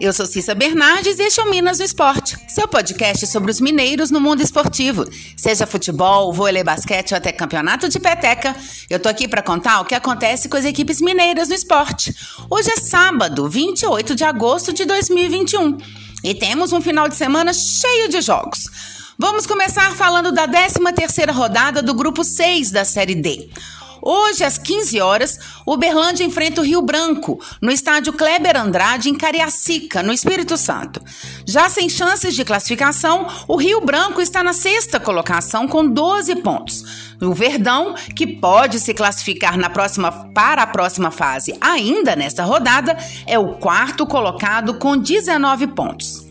Eu sou Cissa Bernardes e este é o Minas no Esporte, seu podcast sobre os mineiros no mundo esportivo. Seja futebol, vôlei, basquete ou até campeonato de peteca, eu tô aqui para contar o que acontece com as equipes mineiras no esporte. Hoje é sábado, 28 de agosto de 2021 e temos um final de semana cheio de jogos. Vamos começar falando da 13ª rodada do grupo 6 da Série D. Hoje, às 15 horas, o Berlândia enfrenta o Rio Branco, no estádio Kleber Andrade, em Cariacica, no Espírito Santo. Já sem chances de classificação, o Rio Branco está na sexta colocação com 12 pontos. O Verdão, que pode se classificar na próxima, para a próxima fase ainda nesta rodada, é o quarto colocado com 19 pontos.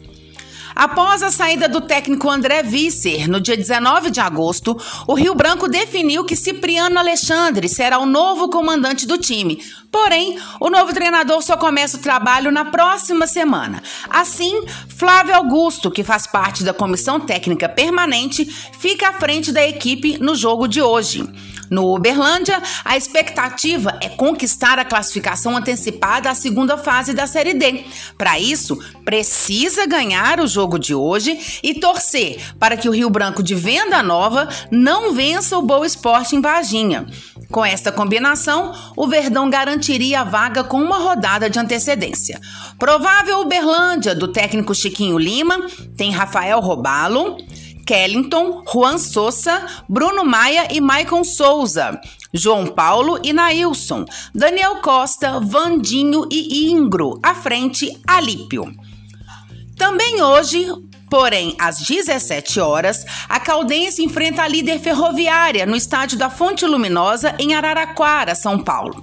Após a saída do técnico André Visser, no dia 19 de agosto, o Rio Branco definiu que Cipriano Alexandre será o novo comandante do time. Porém, o novo treinador só começa o trabalho na próxima semana. Assim, Flávio Augusto, que faz parte da comissão técnica permanente, fica à frente da equipe no jogo de hoje. No Uberlândia, a expectativa é conquistar a classificação antecipada à segunda fase da Série D. Para isso, precisa ganhar o jogo de hoje e torcer para que o Rio Branco de Venda Nova não vença o Boa Esporte em Varginha. Com esta combinação, o Verdão garantiria a vaga com uma rodada de antecedência. Provável Uberlândia, do técnico Chiquinho Lima, tem Rafael Robalo, Kellington, Juan Souza, Bruno Maia e Maicon Souza, João Paulo e Nailson, Daniel Costa, Vandinho e Ingro, à frente Alípio. Também hoje, Porém, às 17 horas, a Caldense enfrenta a líder ferroviária no estádio da Fonte Luminosa, em Araraquara, São Paulo.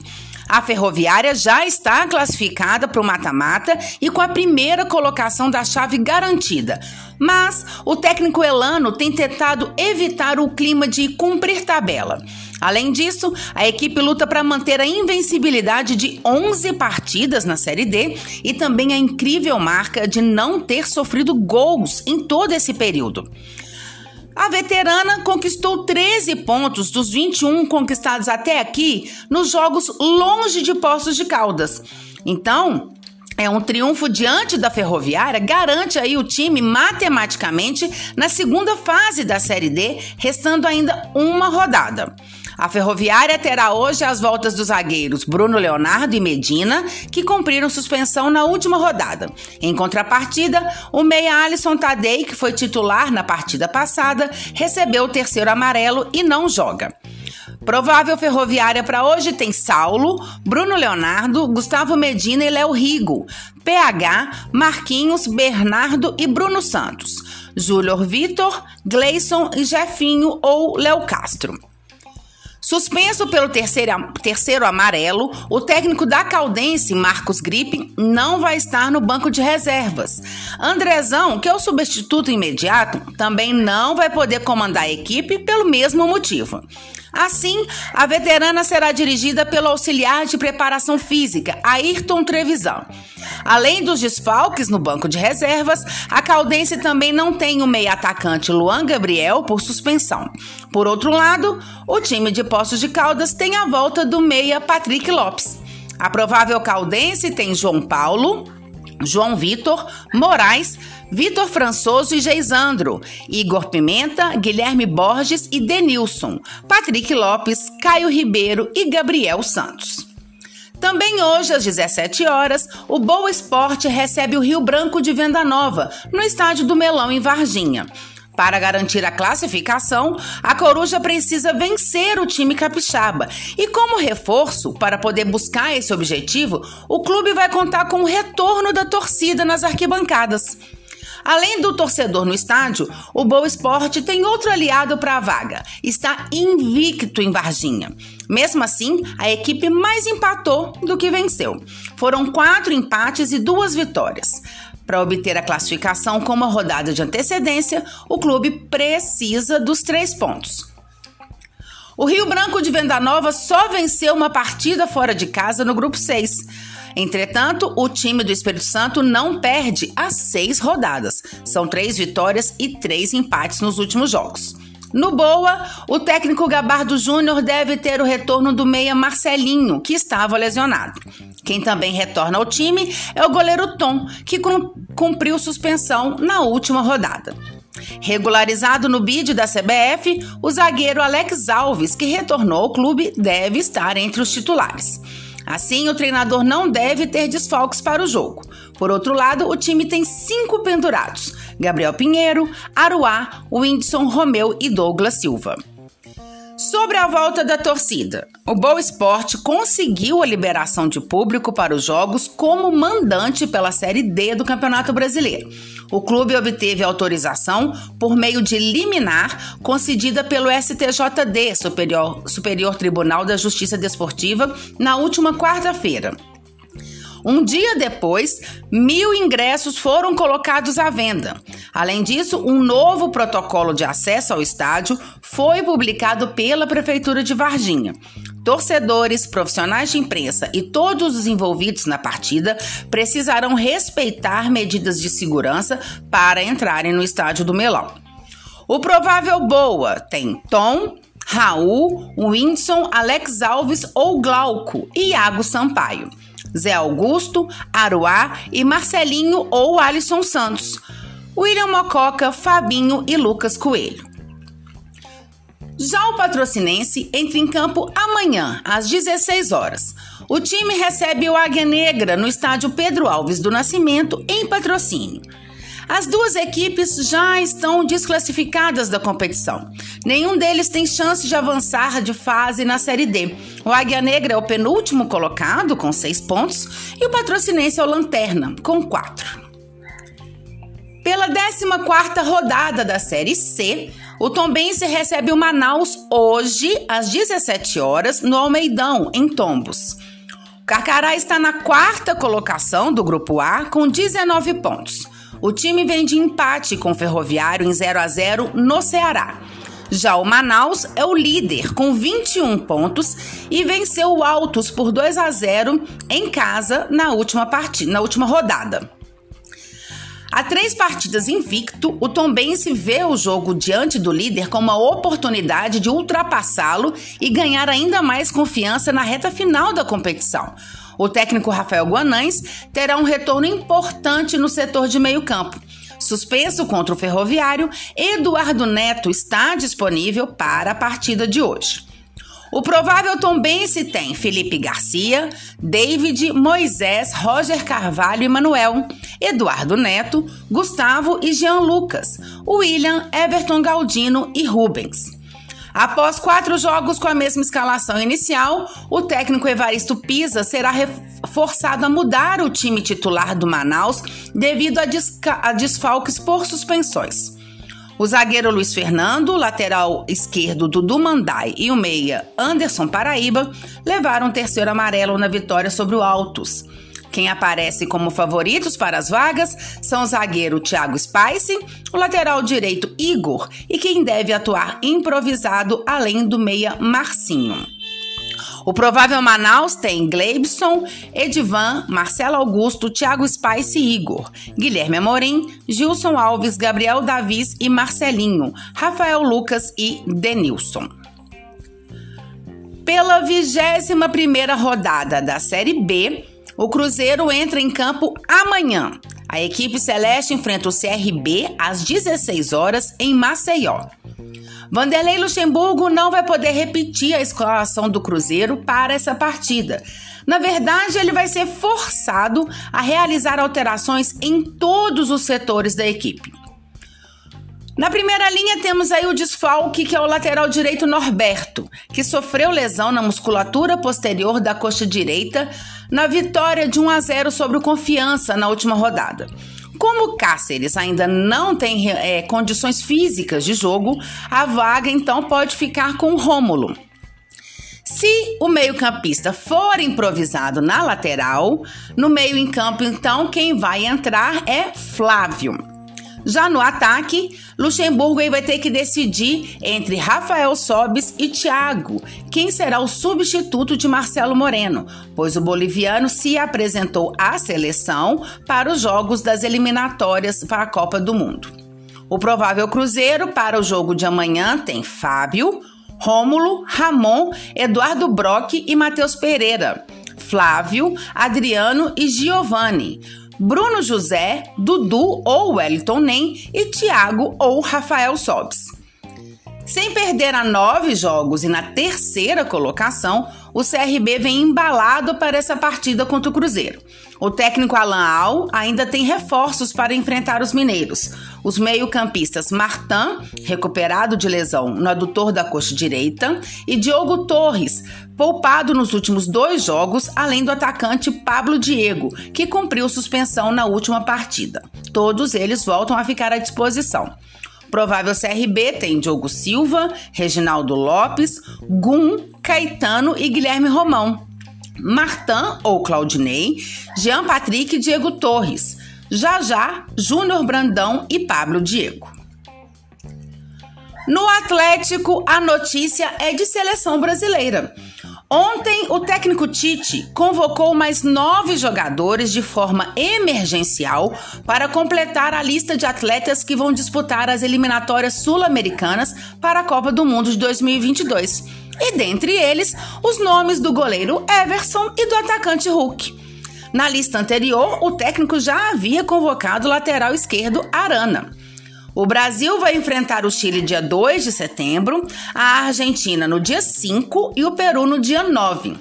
A Ferroviária já está classificada para o mata-mata e com a primeira colocação da chave garantida. Mas o técnico Elano tem tentado evitar o clima de cumprir tabela. Além disso, a equipe luta para manter a invencibilidade de 11 partidas na Série D e também a incrível marca de não ter sofrido gols em todo esse período. A veterana conquistou 13 pontos dos 21 conquistados até aqui nos jogos longe de Poços de Caldas. Então, é um triunfo diante da Ferroviária, garante aí o time matematicamente na segunda fase da Série D, restando ainda uma rodada. A Ferroviária terá hoje as voltas dos zagueiros Bruno Leonardo e Medina, que cumpriram suspensão na última rodada. Em contrapartida, o meia Alisson Tadei, que foi titular na partida passada, recebeu o terceiro amarelo e não joga. Provável ferroviária para hoje tem Saulo, Bruno Leonardo, Gustavo Medina e Léo Rigo, PH, Marquinhos, Bernardo e Bruno Santos, Júlio Vitor, Gleison e Jefinho ou Léo Castro. Suspenso pelo terceiro, terceiro amarelo, o técnico da Caldense, Marcos Gripe, não vai estar no banco de reservas. Andrezão, que é o substituto imediato, também não vai poder comandar a equipe pelo mesmo motivo. Assim, a veterana será dirigida pelo auxiliar de preparação física, Ayrton Trevisan. Além dos desfalques no banco de reservas, a Caldense também não tem o meio atacante Luan Gabriel por suspensão. Por outro lado, o time de Poços de Caldas tem a volta do meia Patrick Lopes. A provável caldense tem João Paulo, João Vitor, Moraes, Vitor Françoso e Geisandro, Igor Pimenta, Guilherme Borges e Denilson, Patrick Lopes, Caio Ribeiro e Gabriel Santos. Também hoje, às 17 horas, o Boa Esporte recebe o Rio Branco de Venda Nova, no estádio do Melão, em Varginha. Para garantir a classificação, a Coruja precisa vencer o time capixaba. E como reforço para poder buscar esse objetivo, o clube vai contar com o retorno da torcida nas arquibancadas. Além do torcedor no estádio, o Boa Esporte tem outro aliado para a vaga. Está invicto em Varginha. Mesmo assim, a equipe mais empatou do que venceu. Foram quatro empates e duas vitórias. Para obter a classificação com uma rodada de antecedência, o clube precisa dos três pontos. O Rio Branco de Venda Nova só venceu uma partida fora de casa no grupo 6. Entretanto, o time do Espírito Santo não perde as seis rodadas. São três vitórias e três empates nos últimos jogos. No Boa, o técnico Gabardo Júnior deve ter o retorno do meia Marcelinho, que estava lesionado. Quem também retorna ao time é o goleiro Tom, que cumpriu suspensão na última rodada. Regularizado no bid da CBF, o zagueiro Alex Alves, que retornou ao clube, deve estar entre os titulares. Assim, o treinador não deve ter desfalques para o jogo. Por outro lado, o time tem cinco pendurados: Gabriel Pinheiro, Aruá, Whindersson Romeu e Douglas Silva. Sobre a volta da torcida, o Boa Esporte conseguiu a liberação de público para os jogos como mandante pela Série D do Campeonato Brasileiro. O clube obteve autorização por meio de liminar concedida pelo STJD, Superior, Superior Tribunal da Justiça Desportiva, na última quarta-feira. Um dia depois, mil ingressos foram colocados à venda. Além disso, um novo protocolo de acesso ao estádio foi publicado pela Prefeitura de Varginha. Torcedores, profissionais de imprensa e todos os envolvidos na partida precisarão respeitar medidas de segurança para entrarem no estádio do Melão. O provável Boa tem Tom, Raul, Winson, Alex Alves ou Glauco e Iago Sampaio. Zé Augusto, Aruá e Marcelinho ou Alisson Santos, William Mococa, Fabinho e Lucas Coelho. Já o patrocinense entra em campo amanhã, às 16 horas. O time recebe o Águia Negra no estádio Pedro Alves do Nascimento, em patrocínio. As duas equipes já estão desclassificadas da competição. Nenhum deles tem chance de avançar de fase na Série D. O Águia Negra é o penúltimo colocado, com seis pontos, e o Patrocinense é o Lanterna, com quatro. Pela 14ª rodada da Série C, o Tombense recebe o Manaus hoje, às 17 horas, no Almeidão, em Tombos. O Carcará está na quarta colocação do Grupo A, com 19 pontos. O time vem de empate com o Ferroviário em 0 a 0 no Ceará. Já o Manaus é o líder com 21 pontos e venceu o Altos por 2 a 0 em casa na última partida, na última rodada. Há três partidas invicto, o Tombense vê o jogo diante do líder como uma oportunidade de ultrapassá-lo e ganhar ainda mais confiança na reta final da competição. O técnico Rafael Guanães terá um retorno importante no setor de meio-campo. Suspenso contra o Ferroviário, Eduardo Neto está disponível para a partida de hoje. O provável tombense tem Felipe Garcia, David, Moisés, Roger Carvalho e Manuel, Eduardo Neto, Gustavo e Jean Lucas, William, Everton Galdino e Rubens. Após quatro jogos com a mesma escalação inicial, o técnico Evaristo Pisa será forçado a mudar o time titular do Manaus devido a, a desfalques por suspensões. O zagueiro Luiz Fernando, lateral esquerdo Dudu Mandai e o meia Anderson Paraíba levaram o terceiro amarelo na vitória sobre o Altos. Quem aparece como favoritos para as vagas são o zagueiro Thiago Spice, o lateral direito Igor e quem deve atuar improvisado além do meia Marcinho. O provável Manaus tem Gleibson, Edivan, Marcelo Augusto, Thiago Spice e Igor, Guilherme Amorim, Gilson Alves, Gabriel Davis e Marcelinho, Rafael Lucas e Denilson. Pela 21 primeira rodada da Série B, o Cruzeiro entra em campo amanhã. A equipe celeste enfrenta o CRB às 16 horas em Maceió. Vanderlei Luxemburgo não vai poder repetir a escalação do Cruzeiro para essa partida. Na verdade, ele vai ser forçado a realizar alterações em todos os setores da equipe. Na primeira linha temos aí o desfalque, que é o lateral direito Norberto, que sofreu lesão na musculatura posterior da coxa direita na vitória de 1 a 0 sobre o Confiança na última rodada. Como Cáceres ainda não tem é, condições físicas de jogo, a vaga então pode ficar com o Rômulo. Se o meio-campista for improvisado na lateral, no meio em campo então quem vai entrar é Flávio. Já no ataque, Luxemburgo vai ter que decidir entre Rafael Sobis e Thiago, quem será o substituto de Marcelo Moreno, pois o boliviano se apresentou à seleção para os jogos das eliminatórias para a Copa do Mundo. O provável Cruzeiro para o jogo de amanhã tem Fábio, Rômulo, Ramon, Eduardo Brock e Matheus Pereira, Flávio, Adriano e Giovanni. Bruno José, Dudu ou Wellington Nem e Thiago ou Rafael Sobes. Sem perder a nove jogos e na terceira colocação, o CRB vem embalado para essa partida contra o Cruzeiro. O técnico Alan Al ainda tem reforços para enfrentar os mineiros. Os meio-campistas Martin, recuperado de lesão no adutor da coxa direita, e Diogo Torres, poupado nos últimos dois jogos, além do atacante Pablo Diego, que cumpriu suspensão na última partida. Todos eles voltam a ficar à disposição. Provável CRB tem Diogo Silva, Reginaldo Lopes, Gum, Caetano e Guilherme Romão. Martin ou Claudinei, Jean Patrick e Diego Torres. Jajá, Júnior Brandão e Pablo Diego. No Atlético, a notícia é de seleção brasileira. Ontem, o técnico Tite convocou mais nove jogadores de forma emergencial para completar a lista de atletas que vão disputar as eliminatórias sul-americanas para a Copa do Mundo de 2022. E dentre eles, os nomes do goleiro Everson e do atacante Hulk. Na lista anterior, o técnico já havia convocado o lateral esquerdo Arana. O Brasil vai enfrentar o Chile dia 2 de setembro, a Argentina no dia 5 e o Peru no dia 9.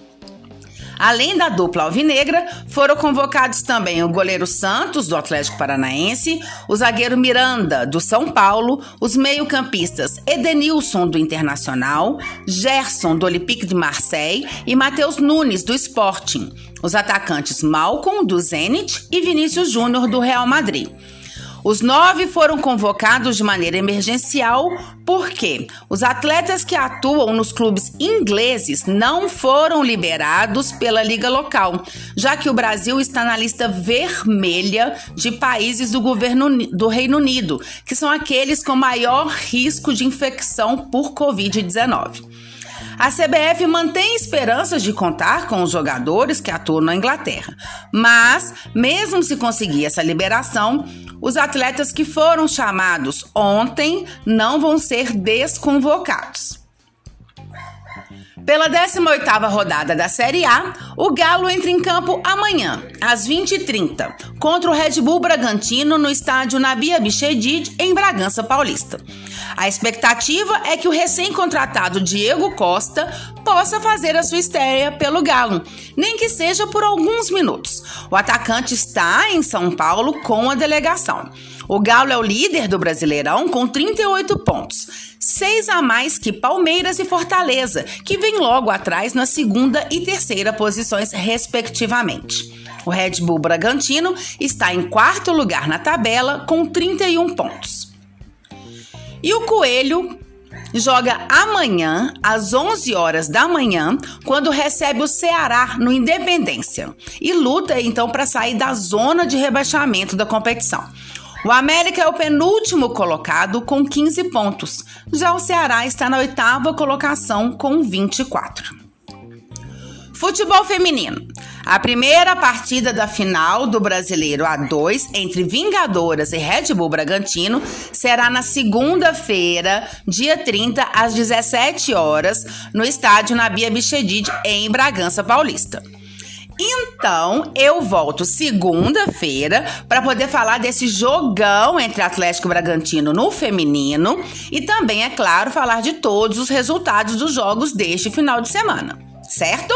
Além da dupla alvinegra, foram convocados também o goleiro Santos, do Atlético Paranaense, o zagueiro Miranda, do São Paulo, os meio-campistas Edenilson, do Internacional, Gerson, do Olympique de Marseille e Matheus Nunes, do Sporting, os atacantes Malcom, do Zenit e Vinícius Júnior, do Real Madrid. Os nove foram convocados de maneira emergencial porque os atletas que atuam nos clubes ingleses não foram liberados pela liga local, já que o Brasil está na lista vermelha de países do governo do Reino Unido, que são aqueles com maior risco de infecção por Covid-19. A CBF mantém esperanças de contar com os jogadores que atuam na Inglaterra, mas, mesmo se conseguir essa liberação, os atletas que foram chamados ontem não vão ser desconvocados. Pela 18ª rodada da Série A, o Galo entra em campo amanhã, às 20h30, contra o Red Bull Bragantino no estádio Nabia Bichedid, em Bragança Paulista. A expectativa é que o recém-contratado Diego Costa possa fazer a sua estreia pelo Galo, nem que seja por alguns minutos. O atacante está em São Paulo com a delegação. O Galo é o líder do Brasileirão com 38 pontos, seis a mais que Palmeiras e Fortaleza, que vem logo atrás na segunda e terceira posições, respectivamente. O Red Bull Bragantino está em quarto lugar na tabela com 31 pontos. E o Coelho joga amanhã, às 11 horas da manhã, quando recebe o Ceará no Independência e luta então para sair da zona de rebaixamento da competição. O América é o penúltimo colocado com 15 pontos. Já o Ceará está na oitava colocação com 24. Futebol feminino. A primeira partida da final do Brasileiro A2 entre Vingadoras e Red Bull Bragantino será na segunda-feira, dia 30, às 17 horas, no estádio Nabia Bichedid, em Bragança Paulista. Então, eu volto segunda-feira para poder falar desse jogão entre Atlético Bragantino no feminino e também, é claro, falar de todos os resultados dos jogos deste final de semana, certo?